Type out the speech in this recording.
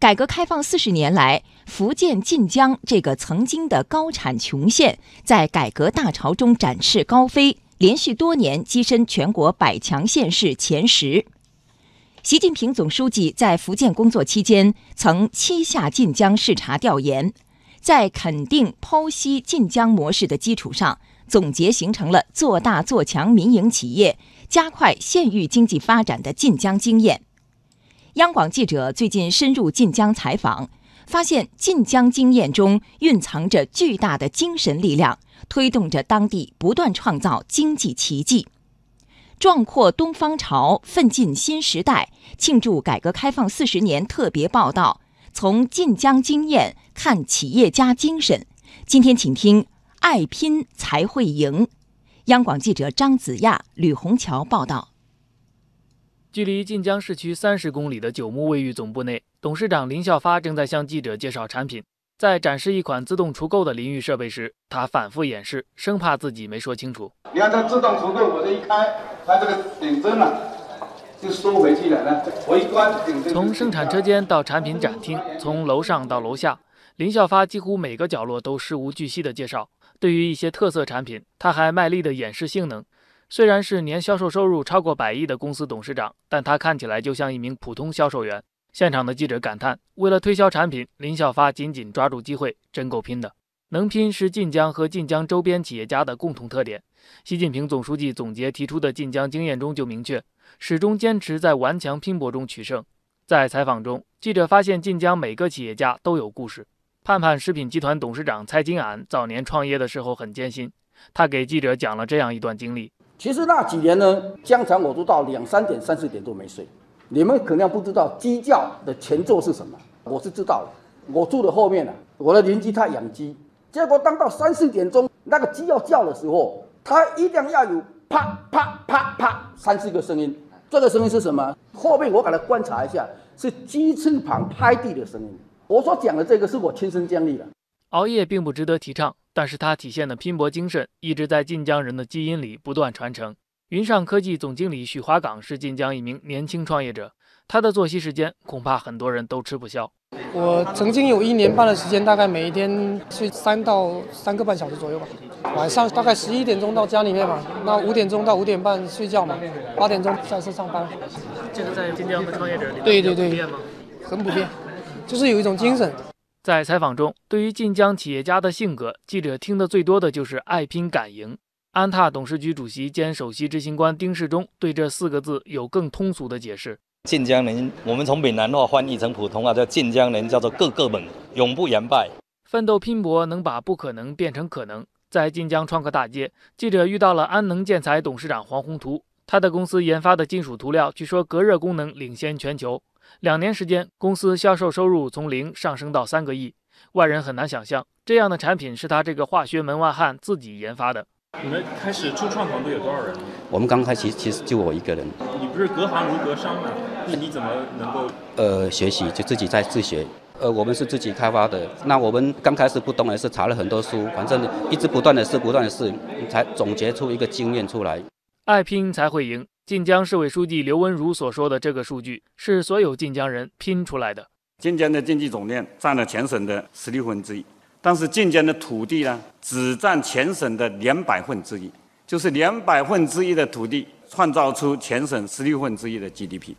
改革开放四十年来，福建晋江这个曾经的高产穷县，在改革大潮中展翅高飞，连续多年跻身全国百强县市前十。习近平总书记在福建工作期间，曾七下晋江视察调研，在肯定剖析晋江模式的基础上，总结形成了做大做强民营企业、加快县域经济发展的晋江经验。央广记者最近深入晋江采访，发现晋江经验中蕴藏着巨大的精神力量，推动着当地不断创造经济奇迹。壮阔东方潮，奋进新时代。庆祝改革开放四十年特别报道：从晋江经验看企业家精神。今天请听“爱拼才会赢”。央广记者张子亚、吕红桥报道。距离晋江市区三十公里的九牧卫浴总部内，董事长林孝发正在向记者介绍产品。在展示一款自动除垢的淋浴设备时，他反复演示，生怕自己没说清楚。你看，它自动除垢，我这一开，它这个顶针呢就缩回去了呢。我一关，顶针。从生产车间到产品展厅，从楼上到楼下，林孝发几乎每个角落都事无巨细地介绍。对于一些特色产品，他还卖力地演示性能。虽然是年销售收入超过百亿的公司董事长，但他看起来就像一名普通销售员。现场的记者感叹：“为了推销产品，林小发紧紧抓住机会，真够拼的。能拼是晋江和晋江周边企业家的共同特点。习近平总书记总结提出的晋江经验中就明确，始终坚持在顽强拼搏中取胜。”在采访中，记者发现晋江每个企业家都有故事。盼盼食品集团董事长蔡金安早年创业的时候很艰辛，他给记者讲了这样一段经历：其实那几年呢，经常我都到两三点、三四点都没睡。你们可能不知道鸡叫的前奏是什么，我是知道的。我住的后面呢，我的邻居他养鸡，结果当到三四点钟，那个鸡要叫的时候，他一定要有啪啪啪啪三四个声音。这个声音是什么？后面我给他观察一下，是鸡翅膀拍地的声音。我所讲的这个是我亲身经历的。熬夜并不值得提倡，但是它体现的拼搏精神一直在晋江人的基因里不断传承。云上科技总经理许华岗是晋江一名年轻创业者，他的作息时间恐怕很多人都吃不消。我曾经有一年半的时间，大概每一天睡三到三个半小时左右吧。晚上大概十一点钟到家里面嘛，那五点钟到五点半睡觉嘛，八点钟再次上班。这个在晋江的创业者里对对对，普遍吗？很普遍，就是有一种精神。在采访中，对于晋江企业家的性格，记者听得最多的就是爱拼敢赢。安踏董事局主席兼首席执行官丁世忠对这四个字有更通俗的解释：晋江人，我们从闽南话翻译成普通话叫晋江人，叫做个个猛，永不言败，奋斗拼搏，能把不可能变成可能。在晋江创客大街，记者遇到了安能建材董事长黄宏图，他的公司研发的金属涂料，据说隔热功能领先全球。两年时间，公司销售收入从零上升到三个亿，外人很难想象，这样的产品是他这个化学门外汉自己研发的。你们开始初创团队有多少人？我们刚开始其实就我一个人。你不是隔行如隔山吗？那你怎么能够？呃，学习就自己在自学。呃，我们是自己开发的。那我们刚开始不懂也是查了很多书，反正一直不断的试，不断的试，才总结出一个经验出来。爱拼才会赢。晋江市委书记刘文如所说的这个数据，是所有晋江人拼出来的。晋江的经济总量占了全省的十六分之一。但是晋江的土地呢，只占全省的两百分之一，就是两百分之一的土地创造出全省十六分之一的 GDP。